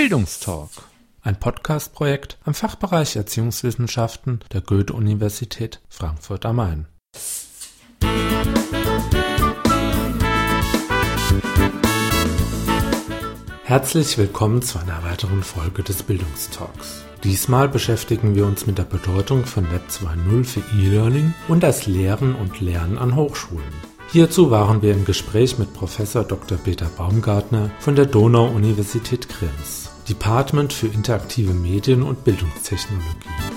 Bildungstalk, ein Podcast-Projekt am Fachbereich Erziehungswissenschaften der Goethe-Universität Frankfurt am Main. Herzlich willkommen zu einer weiteren Folge des Bildungstalks. Diesmal beschäftigen wir uns mit der Bedeutung von Web 2.0 für E-Learning und das Lehren und Lernen an Hochschulen. Hierzu waren wir im Gespräch mit Professor Dr. Peter Baumgartner von der Donau-Universität Krems, Department für interaktive Medien und Bildungstechnologie.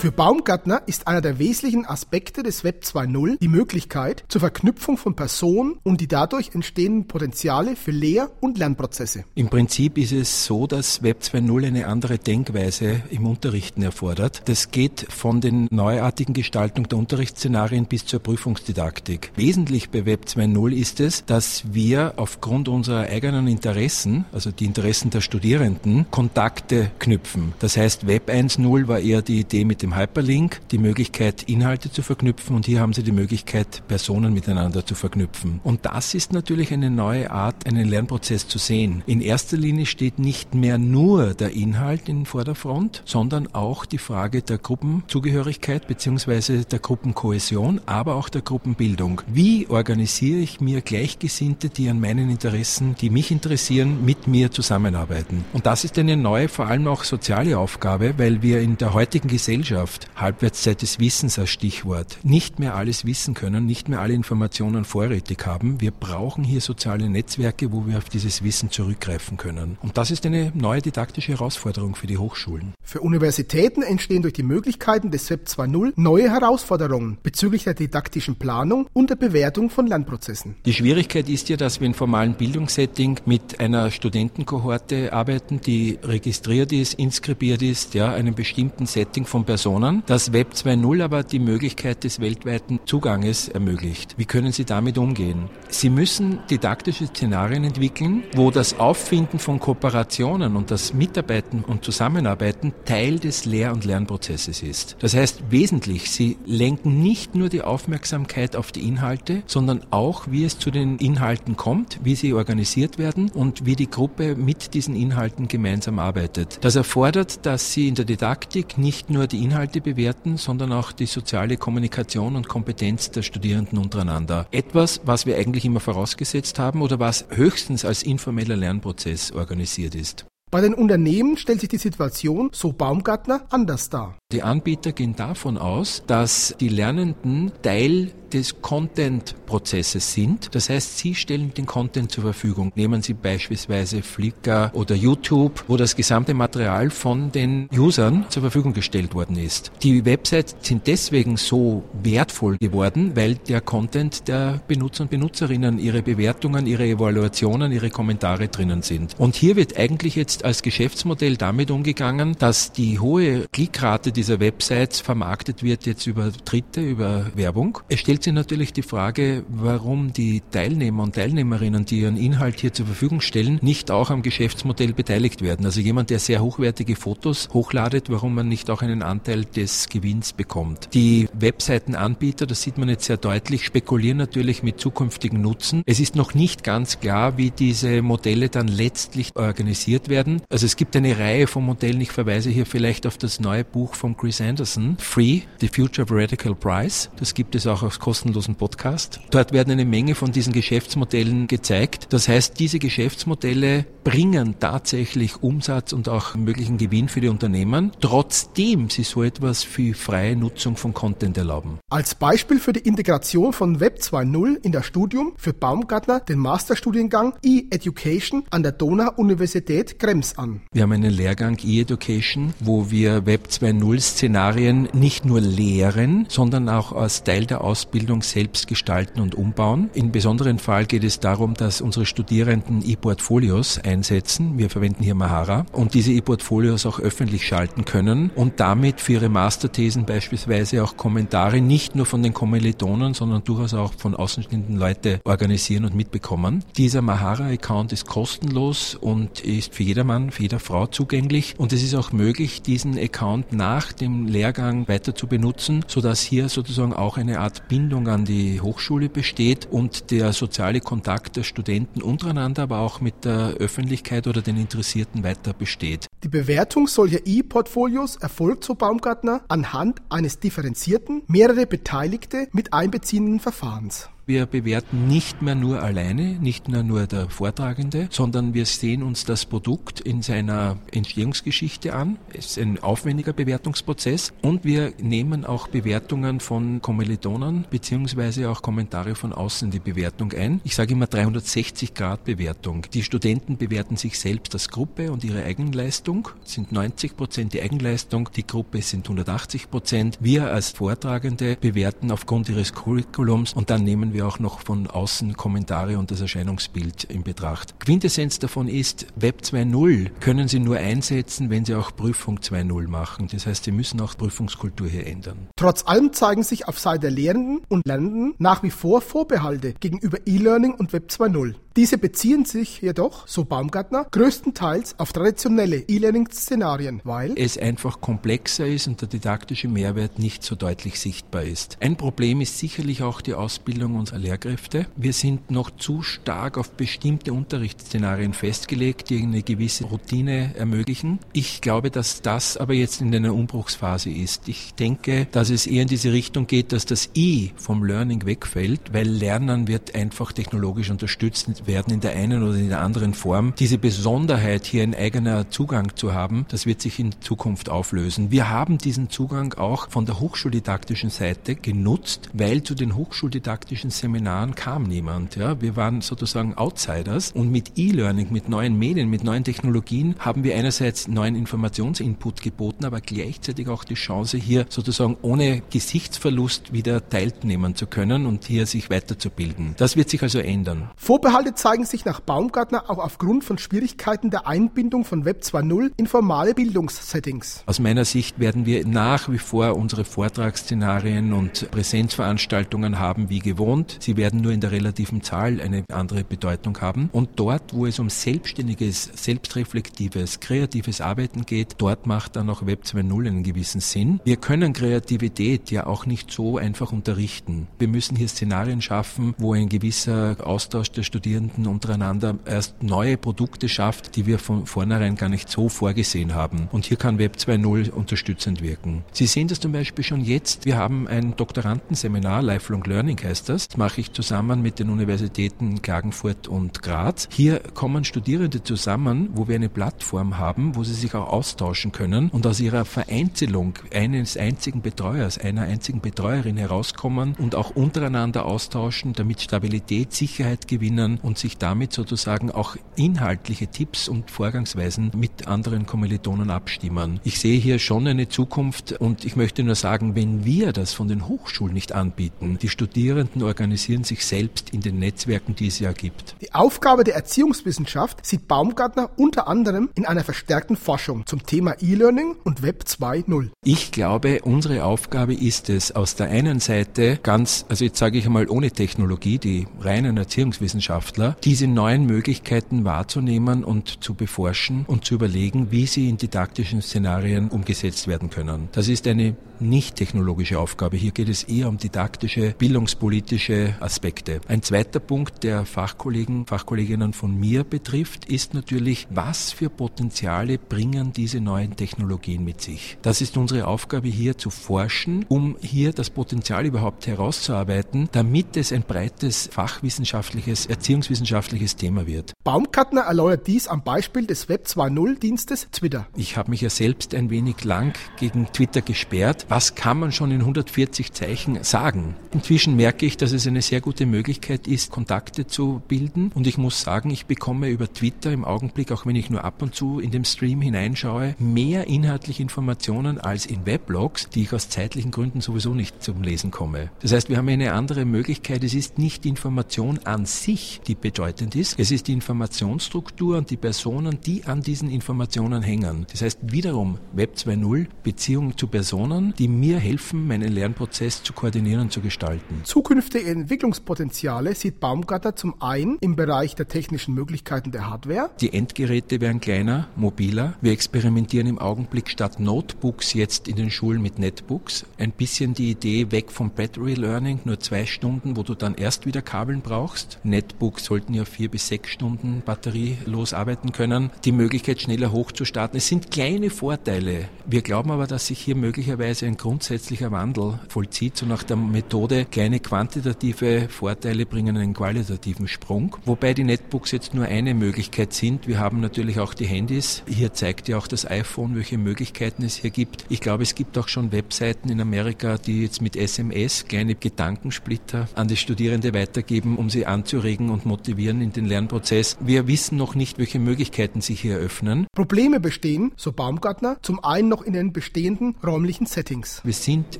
Für Baumgartner ist einer der wesentlichen Aspekte des Web 2.0 die Möglichkeit zur Verknüpfung von Personen und die dadurch entstehenden Potenziale für Lehr- und Lernprozesse. Im Prinzip ist es so, dass Web 2.0 eine andere Denkweise im Unterrichten erfordert. Das geht von den neuartigen Gestaltung der Unterrichtsszenarien bis zur Prüfungsdidaktik. Wesentlich bei Web 2.0 ist es, dass wir aufgrund unserer eigenen Interessen, also die Interessen der Studierenden, Kontakte knüpfen. Das heißt, Web 1.0 war eher die Idee mit dem dem Hyperlink die Möglichkeit, Inhalte zu verknüpfen und hier haben Sie die Möglichkeit, Personen miteinander zu verknüpfen. Und das ist natürlich eine neue Art, einen Lernprozess zu sehen. In erster Linie steht nicht mehr nur der Inhalt in Vorderfront, sondern auch die Frage der Gruppenzugehörigkeit bzw. der Gruppenkohäsion, aber auch der Gruppenbildung. Wie organisiere ich mir Gleichgesinnte, die an meinen Interessen, die mich interessieren, mit mir zusammenarbeiten? Und das ist eine neue, vor allem auch soziale Aufgabe, weil wir in der heutigen Gesellschaft Gesellschaft, Halbwertszeit des Wissens als Stichwort, nicht mehr alles wissen können, nicht mehr alle Informationen vorrätig haben. Wir brauchen hier soziale Netzwerke, wo wir auf dieses Wissen zurückgreifen können. Und das ist eine neue didaktische Herausforderung für die Hochschulen. Für Universitäten entstehen durch die Möglichkeiten des Web 2.0 neue Herausforderungen bezüglich der didaktischen Planung und der Bewertung von Lernprozessen. Die Schwierigkeit ist ja, dass wir in formalen Bildungssetting mit einer Studentenkohorte arbeiten, die registriert ist, inskribiert ist, ja, einem bestimmten Setting von Personen Personen, das Web 2.0 aber die Möglichkeit des weltweiten Zuganges ermöglicht. Wie können Sie damit umgehen? Sie müssen didaktische Szenarien entwickeln, wo das Auffinden von Kooperationen und das Mitarbeiten und Zusammenarbeiten Teil des Lehr- und Lernprozesses ist. Das heißt wesentlich, Sie lenken nicht nur die Aufmerksamkeit auf die Inhalte, sondern auch, wie es zu den Inhalten kommt, wie sie organisiert werden und wie die Gruppe mit diesen Inhalten gemeinsam arbeitet. Das erfordert, dass Sie in der Didaktik nicht nur die Inhalte bewerten, sondern auch die soziale Kommunikation und Kompetenz der Studierenden untereinander. Etwas, was wir eigentlich immer vorausgesetzt haben oder was höchstens als informeller Lernprozess organisiert ist. Bei den Unternehmen stellt sich die Situation, so Baumgartner, anders dar. Die Anbieter gehen davon aus, dass die Lernenden Teil des Content-Prozesses sind. Das heißt, Sie stellen den Content zur Verfügung. Nehmen Sie beispielsweise Flickr oder YouTube, wo das gesamte Material von den Usern zur Verfügung gestellt worden ist. Die Websites sind deswegen so wertvoll geworden, weil der Content der Benutzer und Benutzerinnen, ihre Bewertungen, ihre Evaluationen, ihre Kommentare drinnen sind. Und hier wird eigentlich jetzt als Geschäftsmodell damit umgegangen, dass die hohe Klickrate dieser Websites vermarktet wird jetzt über Dritte, über Werbung. Es stellt sich natürlich die Frage, warum die Teilnehmer und Teilnehmerinnen, die ihren Inhalt hier zur Verfügung stellen, nicht auch am Geschäftsmodell beteiligt werden. Also jemand, der sehr hochwertige Fotos hochladet, warum man nicht auch einen Anteil des Gewinns bekommt. Die Webseitenanbieter, das sieht man jetzt sehr deutlich, spekulieren natürlich mit zukünftigen Nutzen. Es ist noch nicht ganz klar, wie diese Modelle dann letztlich organisiert werden. Also es gibt eine Reihe von Modellen. Ich verweise hier vielleicht auf das neue Buch von von Chris Anderson, Free, The Future of Radical Price. Das gibt es auch als kostenlosen Podcast. Dort werden eine Menge von diesen Geschäftsmodellen gezeigt. Das heißt, diese Geschäftsmodelle bringen tatsächlich Umsatz und auch möglichen Gewinn für die Unternehmen, trotzdem sie so etwas für freie Nutzung von Content erlauben. Als Beispiel für die Integration von Web 2.0 in das Studium führt Baumgartner den Masterstudiengang E-Education an der Donau-Universität Krems an. Wir haben einen Lehrgang E-Education, wo wir Web 2.0 Szenarien nicht nur lehren, sondern auch als Teil der Ausbildung selbst gestalten und umbauen. Im besonderen Fall geht es darum, dass unsere Studierenden E-Portfolios einsetzen. Wir verwenden hier Mahara und diese E-Portfolios auch öffentlich schalten können und damit für ihre Masterthesen beispielsweise auch Kommentare nicht nur von den Kommilitonen, sondern durchaus auch von außenstehenden Leute organisieren und mitbekommen. Dieser Mahara-Account ist kostenlos und ist für jedermann, für jede Frau zugänglich und es ist auch möglich, diesen Account nach nach dem Lehrgang weiter zu benutzen, sodass hier sozusagen auch eine Art Bindung an die Hochschule besteht und der soziale Kontakt der Studenten untereinander, aber auch mit der Öffentlichkeit oder den Interessierten weiter besteht. Die Bewertung solcher E-Portfolios erfolgt, so Baumgartner, anhand eines differenzierten, mehrere Beteiligte mit einbeziehenden Verfahrens. Wir bewerten nicht mehr nur alleine, nicht mehr nur der Vortragende, sondern wir sehen uns das Produkt in seiner Entstehungsgeschichte an. Es ist ein aufwendiger Bewertungsprozess und wir nehmen auch Bewertungen von Kommilitonen beziehungsweise auch Kommentare von außen in die Bewertung ein. Ich sage immer 360 Grad Bewertung. Die Studenten bewerten sich selbst als Gruppe und ihre Eigenleistung sind 90 Prozent die Eigenleistung, die Gruppe sind 180 Prozent. Wir als Vortragende bewerten aufgrund ihres Curriculums und dann nehmen wir wir auch noch von außen Kommentare und das Erscheinungsbild in Betracht. Quintessenz davon ist, Web 2.0 können Sie nur einsetzen, wenn Sie auch Prüfung 2.0 machen. Das heißt, Sie müssen auch Prüfungskultur hier ändern. Trotz allem zeigen sich auf Seite der Lehrenden und Lernenden nach wie vor Vorbehalte gegenüber E-Learning und Web 2.0. Diese beziehen sich jedoch, so Baumgartner, größtenteils auf traditionelle E-Learning-Szenarien, weil es einfach komplexer ist und der didaktische Mehrwert nicht so deutlich sichtbar ist. Ein Problem ist sicherlich auch die Ausbildung unserer Lehrkräfte. Wir sind noch zu stark auf bestimmte Unterrichtsszenarien festgelegt, die eine gewisse Routine ermöglichen. Ich glaube, dass das aber jetzt in einer Umbruchsphase ist. Ich denke, dass es eher in diese Richtung geht, dass das I vom Learning wegfällt, weil Lernen wird einfach technologisch unterstützt werden in der einen oder in der anderen Form. Diese Besonderheit, hier ein eigener Zugang zu haben, das wird sich in Zukunft auflösen. Wir haben diesen Zugang auch von der hochschuldidaktischen Seite genutzt, weil zu den hochschuldidaktischen Seminaren kam niemand. Ja, wir waren sozusagen Outsiders und mit E-Learning, mit neuen Medien, mit neuen Technologien haben wir einerseits neuen Informationsinput geboten, aber gleichzeitig auch die Chance, hier sozusagen ohne Gesichtsverlust wieder teilnehmen zu können und hier sich weiterzubilden. Das wird sich also ändern. Vorbehalte Vorteile zeigen sich nach Baumgartner auch aufgrund von Schwierigkeiten der Einbindung von Web 2.0 in formale Bildungssettings. Aus meiner Sicht werden wir nach wie vor unsere Vortragsszenarien und Präsenzveranstaltungen haben wie gewohnt. Sie werden nur in der relativen Zahl eine andere Bedeutung haben. Und dort, wo es um selbstständiges, selbstreflektives, kreatives Arbeiten geht, dort macht dann auch Web 2.0 einen gewissen Sinn. Wir können Kreativität ja auch nicht so einfach unterrichten. Wir müssen hier Szenarien schaffen, wo ein gewisser Austausch der Studierenden Studierenden untereinander erst neue Produkte schafft, die wir von vornherein gar nicht so vorgesehen haben. Und hier kann Web 2.0 unterstützend wirken. Sie sehen das zum Beispiel schon jetzt. Wir haben ein Doktorandenseminar, Lifelong Learning heißt das. Das mache ich zusammen mit den Universitäten Klagenfurt und Graz. Hier kommen Studierende zusammen, wo wir eine Plattform haben, wo sie sich auch austauschen können und aus ihrer Vereinzelung eines einzigen Betreuers, einer einzigen Betreuerin herauskommen und auch untereinander austauschen, damit Stabilität, Sicherheit gewinnen und sich damit sozusagen auch inhaltliche Tipps und Vorgangsweisen mit anderen Kommilitonen abstimmen. Ich sehe hier schon eine Zukunft und ich möchte nur sagen, wenn wir das von den Hochschulen nicht anbieten, die Studierenden organisieren sich selbst in den Netzwerken, die es ja gibt. Die Aufgabe der Erziehungswissenschaft sieht Baumgartner unter anderem in einer verstärkten Forschung zum Thema E-Learning und Web 2.0. Ich glaube, unsere Aufgabe ist es, aus der einen Seite ganz, also jetzt sage ich einmal ohne Technologie, die reinen Erziehungswissenschaften, Wissenschaftler, diese neuen Möglichkeiten wahrzunehmen und zu beforschen und zu überlegen, wie sie in didaktischen Szenarien umgesetzt werden können. Das ist eine nicht technologische Aufgabe. Hier geht es eher um didaktische, bildungspolitische Aspekte. Ein zweiter Punkt, der Fachkollegen, Fachkolleginnen von mir betrifft, ist natürlich, was für Potenziale bringen diese neuen Technologien mit sich. Das ist unsere Aufgabe hier zu forschen, um hier das Potenzial überhaupt herauszuarbeiten, damit es ein breites fachwissenschaftliches Erziehungs erziehungswissenschaftliches Thema wird. Baumgartner erläutert dies am Beispiel des Web 2.0 Dienstes Twitter. Ich habe mich ja selbst ein wenig lang gegen Twitter gesperrt. Was kann man schon in 140 Zeichen sagen? Inzwischen merke ich, dass es eine sehr gute Möglichkeit ist, Kontakte zu bilden. Und ich muss sagen, ich bekomme über Twitter im Augenblick, auch wenn ich nur ab und zu in dem Stream hineinschaue, mehr inhaltliche Informationen als in Weblogs, die ich aus zeitlichen Gründen sowieso nicht zum Lesen komme. Das heißt, wir haben eine andere Möglichkeit. Es ist nicht Information an sich, die bedeutend ist. Es ist die Informationsstruktur und die Personen, die an diesen Informationen hängen. Das heißt wiederum Web 2.0 Beziehung zu Personen, die mir helfen, meinen Lernprozess zu koordinieren und zu gestalten. Zukünftige Entwicklungspotenziale sieht Baumgartner zum einen im Bereich der technischen Möglichkeiten der Hardware. Die Endgeräte werden kleiner, mobiler. Wir experimentieren im Augenblick statt Notebooks jetzt in den Schulen mit Netbooks. Ein bisschen die Idee weg vom Battery Learning, nur zwei Stunden, wo du dann erst wieder Kabeln brauchst. Netbooks sollten ja vier bis sechs Stunden batterielos arbeiten können. Die Möglichkeit, schneller hochzustarten. Es sind kleine Vorteile. Wir glauben aber, dass sich hier möglicherweise ein grundsätzlicher Wandel vollzieht, so nach der Methode, kleine quantitative Vorteile bringen einen qualitativen Sprung. Wobei die Netbooks jetzt nur eine Möglichkeit sind. Wir haben natürlich auch die Handys. Hier zeigt ja auch das iPhone, welche Möglichkeiten es hier gibt. Ich glaube, es gibt auch schon Webseiten in Amerika, die jetzt mit SMS kleine Gedankensplitter an die Studierende weitergeben, um sie anzuregen und motivieren in den Lernprozess. Wir wissen noch nicht, welche Möglichkeiten sich hier eröffnen. Probleme bestehen, so Baumgartner, zum einen noch in den bestehenden räumlichen Settings. Wir sind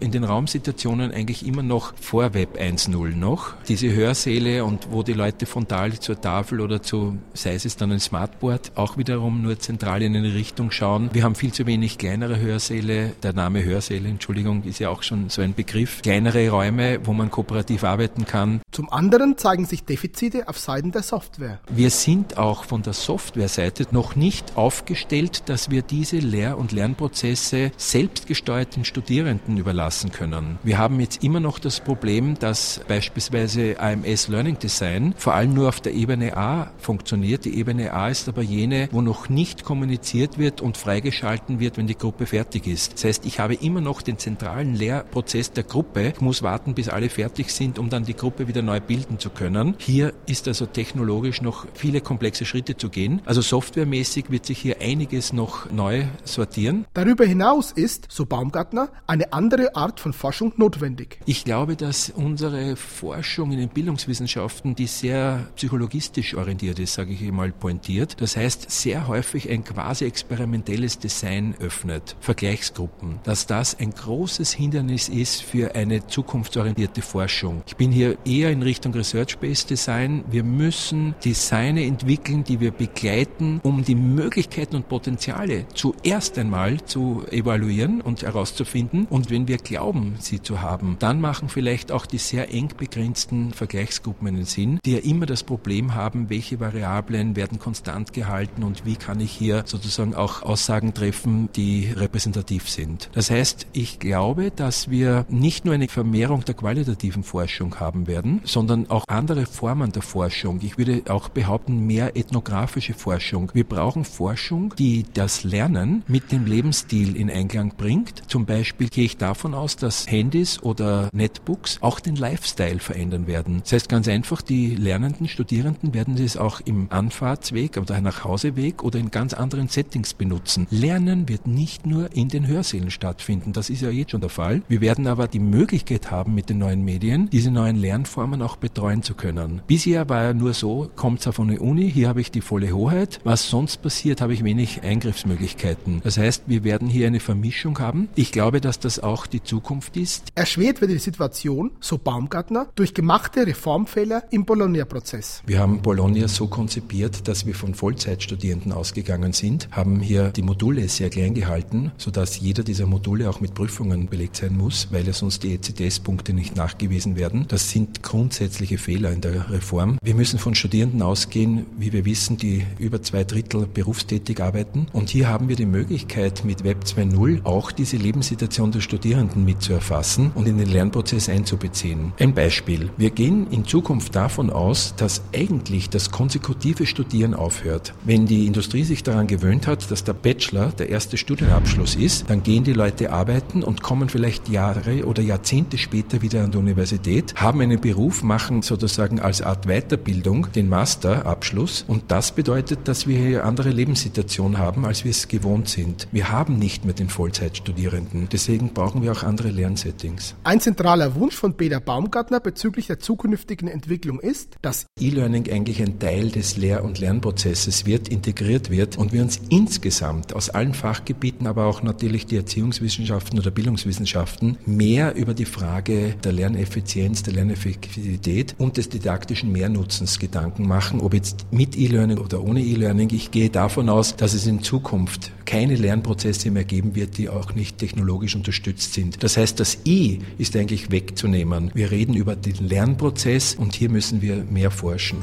in den Raumsituationen eigentlich immer noch vor Web 1.0 noch. Diese Hörsäle und wo die Leute frontal zur Tafel oder zu, sei es dann ein Smartboard, auch wiederum nur zentral in eine Richtung schauen. Wir haben viel zu wenig kleinere Hörsäle. Der Name Hörsäle, Entschuldigung, ist ja auch schon so ein Begriff. Kleinere Räume, wo man kooperativ arbeiten kann. Zum anderen zeigen sich Defizite auf Seiten der Software. Wir sind auch von der Softwareseite noch nicht aufgestellt, dass wir diese Lehr- und Lernprozesse selbstgesteuerten Studierenden überlassen können. Wir haben jetzt immer noch das Problem, dass beispielsweise AMS Learning Design vor allem nur auf der Ebene A funktioniert. Die Ebene A ist aber jene, wo noch nicht kommuniziert wird und freigeschalten wird, wenn die Gruppe fertig ist. Das heißt, ich habe immer noch den zentralen Lehrprozess der Gruppe. Ich muss warten, bis alle fertig sind, um dann die Gruppe wieder neu bilden zu können. Hier ist also technologisch noch viele komplexe Schritte zu gehen. Also softwaremäßig wird sich hier einiges noch neu sortieren. Darüber hinaus ist, so Baumgartner, eine andere Art von Forschung notwendig. Ich glaube, dass unsere Forschung in den Bildungswissenschaften, die sehr psychologistisch orientiert ist, sage ich mal pointiert, das heißt sehr häufig ein quasi experimentelles Design öffnet, Vergleichsgruppen, dass das ein großes Hindernis ist für eine zukunftsorientierte Forschung. Ich bin hier eher in Richtung Research-Based Design. Wir müssen Designe entwickeln, die wir begleiten, um die Möglichkeiten und Potenziale zuerst einmal zu evaluieren und herauszufinden. Und wenn wir glauben, sie zu haben, dann machen vielleicht auch die sehr eng begrenzten Vergleichsgruppen einen Sinn, die ja immer das Problem haben, welche Variablen werden konstant gehalten und wie kann ich hier sozusagen auch Aussagen treffen, die repräsentativ sind. Das heißt, ich glaube, dass wir nicht nur eine Vermehrung der qualitativen Forschung haben werden, sondern auch andere Formen der Forschung. Ich würde auch behaupten, mehr ethnografische Forschung. Wir brauchen Forschung, die das Lernen mit dem Lebensstil in Einklang bringt. Zum Beispiel gehe ich davon aus, dass Handys oder Netbooks auch den Lifestyle verändern werden. Das heißt ganz einfach, die Lernenden, Studierenden werden es auch im Anfahrtsweg oder nach Hauseweg oder in ganz anderen Settings benutzen. Lernen wird nicht nur in den Hörsälen stattfinden. Das ist ja jetzt schon der Fall. Wir werden aber die Möglichkeit haben, mit den neuen Medien diese neuen Lernformen auch betreuen zu können. Bisher war ja nur so, kommt von der Uni, hier habe ich die volle Hoheit. Was sonst passiert, habe ich wenig Eingriffsmöglichkeiten. Das heißt, wir werden hier eine Vermischung haben. Ich glaube, dass das auch die Zukunft ist. Erschwert wird die Situation, so Baumgartner, durch gemachte Reformfehler im Bologna-Prozess. Wir haben Bologna so konzipiert, dass wir von Vollzeitstudierenden ausgegangen sind, haben hier die Module sehr klein gehalten, sodass jeder dieser Module auch mit Prüfungen belegt sein muss, weil ja sonst die ECTS-Punkte nicht nachgewiesen werden. Das sind grundsätzliche Fehler in der Reform. Wir müssen von Studierenden ausgehen, wie wir wissen, die über zwei Drittel berufstätig arbeiten. Und hier haben wir die Möglichkeit, mit Web 2.0 auch diese Lebenssituation der Studierenden mit zu erfassen und in den Lernprozess einzubeziehen. Ein Beispiel. Wir gehen in Zukunft davon aus, dass eigentlich das konsekutive Studieren aufhört. Wenn die Industrie sich daran gewöhnt hat, dass der Bachelor der erste Studienabschluss ist, dann gehen die Leute arbeiten und kommen vielleicht Jahre oder Jahrzehnte später wieder an die Universität, haben einen Beruf, machen sozusagen als Art Weiterbildung den Masterabschluss und das bedeutet, dass wir hier andere Lebenssituation haben, als wir es gewohnt sind. Wir haben nicht mehr den Vollzeitstudierenden. Deswegen brauchen wir auch andere Lernsettings. Ein zentraler Wunsch von Peter Baumgartner bezüglich der zukünftigen Entwicklung ist, dass E-Learning eigentlich ein Teil des Lehr- und Lernprozesses wird, integriert wird und wir uns insgesamt aus allen Fachgebieten, aber auch natürlich die Erziehungswissenschaften oder Bildungswissenschaften mehr über die Frage der Lerneffizienz, der Lerneffektivität Effektivität und des didaktischen Mehrnutzens Gedanken machen, ob jetzt mit E-Learning oder ohne E-Learning. Ich gehe davon aus, dass es in Zukunft keine Lernprozesse mehr geben wird, die auch nicht technologisch unterstützt sind. Das heißt, das E ist eigentlich wegzunehmen. Wir reden über den Lernprozess und hier müssen wir mehr forschen.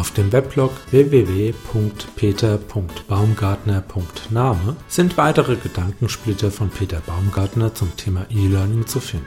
Auf dem Weblog www.peter.baumgartner.name sind weitere Gedankensplitter von Peter Baumgartner zum Thema E-Learning zu finden.